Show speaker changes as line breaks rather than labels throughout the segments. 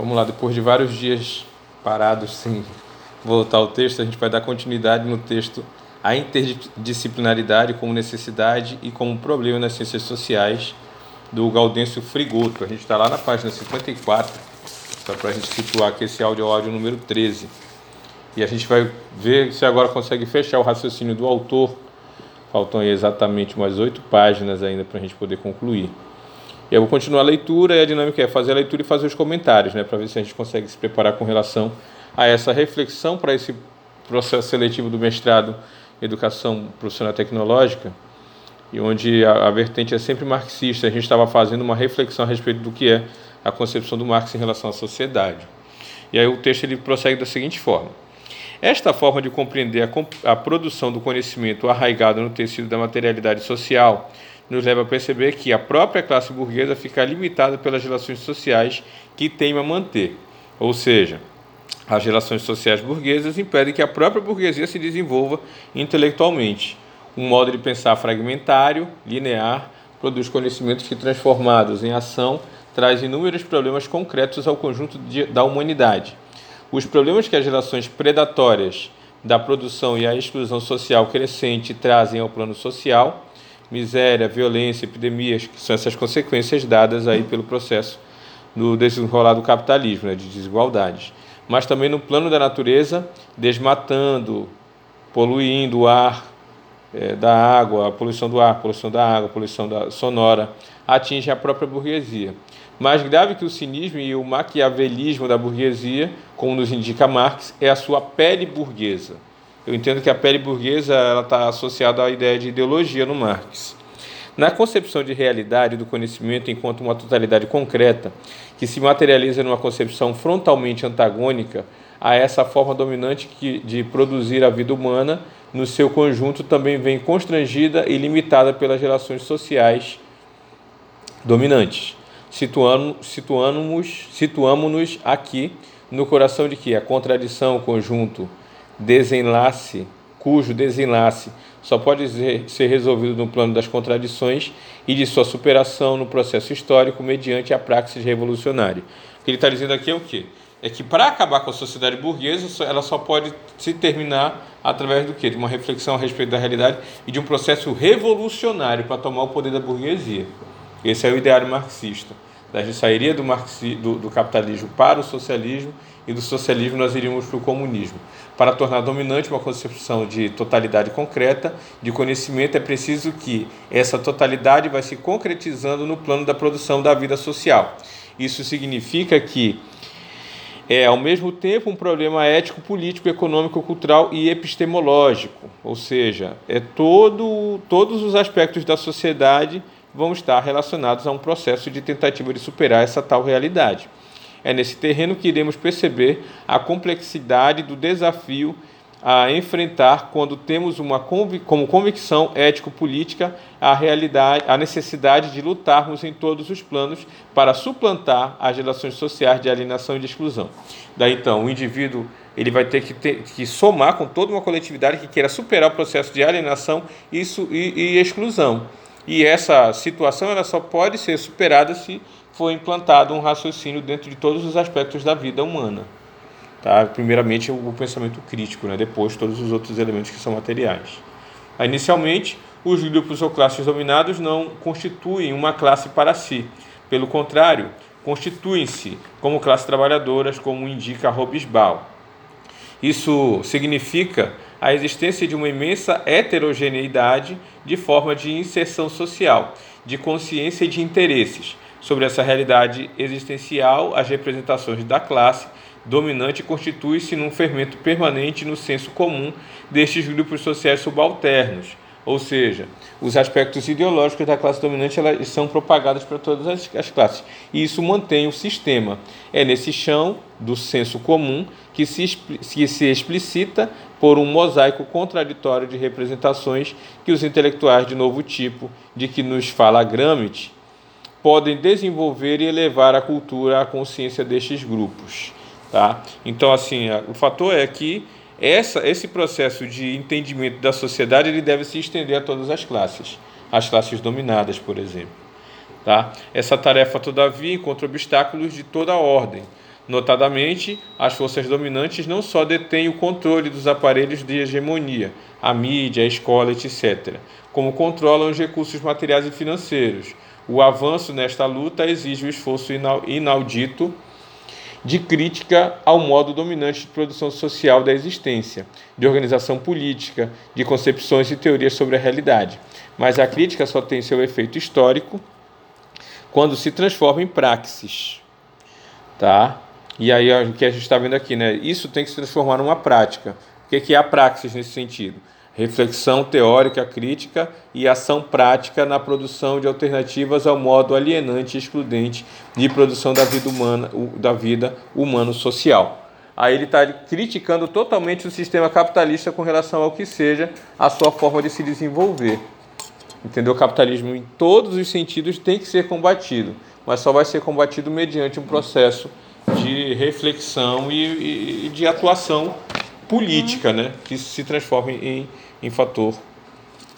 Vamos lá, depois de vários dias parados sem voltar ao texto, a gente vai dar continuidade no texto a interdisciplinaridade como necessidade e como problema nas ciências sociais do Gaudêncio Frigoto. A gente está lá na página 54, só para a gente situar que esse áudio é o áudio número 13. E a gente vai ver se agora consegue fechar o raciocínio do autor. Faltam exatamente umas oito páginas ainda para a gente poder concluir. Eu vou continuar a leitura e a dinâmica é fazer a leitura e fazer os comentários, né, para ver se a gente consegue se preparar com relação a essa reflexão para esse processo seletivo do mestrado em Educação Profissional Tecnológica, e onde a, a vertente é sempre marxista. A gente estava fazendo uma reflexão a respeito do que é a concepção do Marx em relação à sociedade. E aí o texto ele prossegue da seguinte forma: esta forma de compreender a, a produção do conhecimento arraigado no tecido da materialidade social nos leva a perceber que a própria classe burguesa fica limitada pelas relações sociais que teima manter. Ou seja, as relações sociais burguesas impedem que a própria burguesia se desenvolva intelectualmente. Um modo de pensar fragmentário, linear, produz conhecimentos que, transformados em ação, traz inúmeros problemas concretos ao conjunto de, da humanidade. Os problemas que as relações predatórias da produção e a exclusão social crescente trazem ao plano social miséria, violência, epidemias, que são essas consequências dadas aí pelo processo do desenrolar do capitalismo, né, de desigualdades. Mas também no plano da natureza, desmatando, poluindo o ar é, da água, a poluição do ar, poluição da água, poluição da sonora, atinge a própria burguesia. Mais grave que o cinismo e o maquiavelismo da burguesia, como nos indica Marx, é a sua pele burguesa eu entendo que a pele burguesa está associada à ideia de ideologia no Marx. Na concepção de realidade do conhecimento enquanto uma totalidade concreta, que se materializa numa concepção frontalmente antagônica a essa forma dominante de produzir a vida humana, no seu conjunto também vem constrangida e limitada pelas relações sociais dominantes. Situamos-nos situamos aqui no coração de que a contradição, o conjunto, desenlace, cujo desenlace só pode ser resolvido no plano das contradições e de sua superação no processo histórico mediante a praxis revolucionária. O que ele está dizendo aqui é o quê? É que para acabar com a sociedade burguesa, ela só pode se terminar através do quê? De uma reflexão a respeito da realidade e de um processo revolucionário para tomar o poder da burguesia. Esse é o ideário marxista. A gente sairia do, marxi, do, do capitalismo para o socialismo e do socialismo nós iríamos para o comunismo. Para tornar dominante uma concepção de totalidade concreta, de conhecimento, é preciso que essa totalidade vai se concretizando no plano da produção da vida social. Isso significa que é ao mesmo tempo um problema ético, político, econômico, cultural e epistemológico, ou seja, é todo, todos os aspectos da sociedade vão estar relacionados a um processo de tentativa de superar essa tal realidade. É nesse terreno que iremos perceber a complexidade do desafio a enfrentar quando temos uma convic como convicção ético-política a realidade, a necessidade de lutarmos em todos os planos para suplantar as relações sociais de alienação e de exclusão. Daí então, o indivíduo ele vai ter que, ter que somar com toda uma coletividade que queira superar o processo de alienação isso, e, e exclusão. E essa situação ela só pode ser superada se foi implantado um raciocínio dentro de todos os aspectos da vida humana. Tá? Primeiramente, o pensamento crítico, né? depois, todos os outros elementos que são materiais. Inicialmente, os grupos ou classes dominados não constituem uma classe para si. Pelo contrário, constituem-se como classes trabalhadoras, como indica Robesbal. Isso significa a existência de uma imensa heterogeneidade de forma de inserção social, de consciência e de interesses, Sobre essa realidade existencial, as representações da classe dominante constituem-se num fermento permanente no senso comum destes grupos sociais subalternos, ou seja, os aspectos ideológicos da classe dominante elas são propagados para todas as, as, classes. E isso mantém o sistema. É nesse chão do senso comum que se, que se explicita por um mosaico contraditório de representações que os intelectuais de novo tipo, de que nos fala Gramsci, podem desenvolver e elevar a cultura à consciência destes grupos. Tá? Então, assim, o fator é que essa, esse processo de entendimento da sociedade ele deve se estender a todas as classes, as classes dominadas, por exemplo. Tá? Essa tarefa, todavia, encontra obstáculos de toda a ordem. Notadamente, as forças dominantes não só detêm o controle dos aparelhos de hegemonia, a mídia, a escola, etc., como controlam os recursos materiais e financeiros. O avanço nesta luta exige o esforço inaudito de crítica ao modo dominante de produção social da existência, de organização política, de concepções e teorias sobre a realidade. Mas a crítica só tem seu efeito histórico quando se transforma em praxis. Tá? E aí o que a gente está vendo aqui, né? Isso tem que se transformar numa prática. O que é a praxis nesse sentido? Reflexão teórica crítica e ação prática na produção de alternativas ao modo alienante e excludente de produção da vida humana, da vida humano-social. Aí ele está criticando totalmente o sistema capitalista com relação ao que seja a sua forma de se desenvolver. Entendeu? O capitalismo em todos os sentidos tem que ser combatido, mas só vai ser combatido mediante um processo de reflexão e, e de atuação política, né? que se transforme em em fator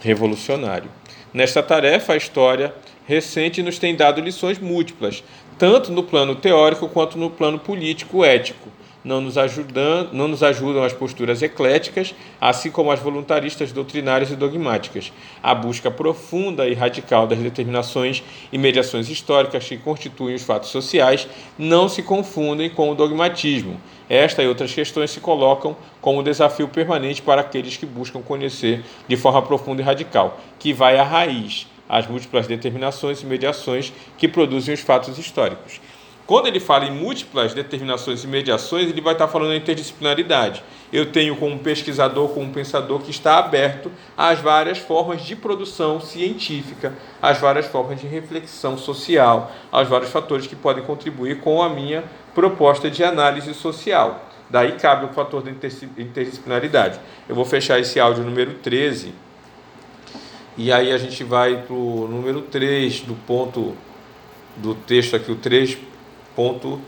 revolucionário. Nesta tarefa, a história recente nos tem dado lições múltiplas, tanto no plano teórico quanto no plano político-ético. Não nos, ajudam, não nos ajudam as posturas ecléticas, assim como as voluntaristas doutrinárias e dogmáticas. A busca profunda e radical das determinações e mediações históricas que constituem os fatos sociais não se confundem com o dogmatismo, esta e outras questões se colocam como desafio permanente para aqueles que buscam conhecer de forma profunda e radical, que vai à raiz, às múltiplas determinações e mediações que produzem os fatos históricos. Quando ele fala em múltiplas determinações e mediações, ele vai estar falando da interdisciplinaridade. Eu tenho como pesquisador, como pensador que está aberto às várias formas de produção científica, às várias formas de reflexão social, aos vários fatores que podem contribuir com a minha proposta de análise social. Daí cabe o fator da interdisciplinaridade. Eu vou fechar esse áudio número 13 e aí a gente vai para o número 3 do ponto do texto aqui, o 3 ponto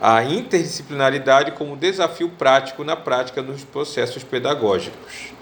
a interdisciplinaridade como desafio prático na prática dos processos pedagógicos.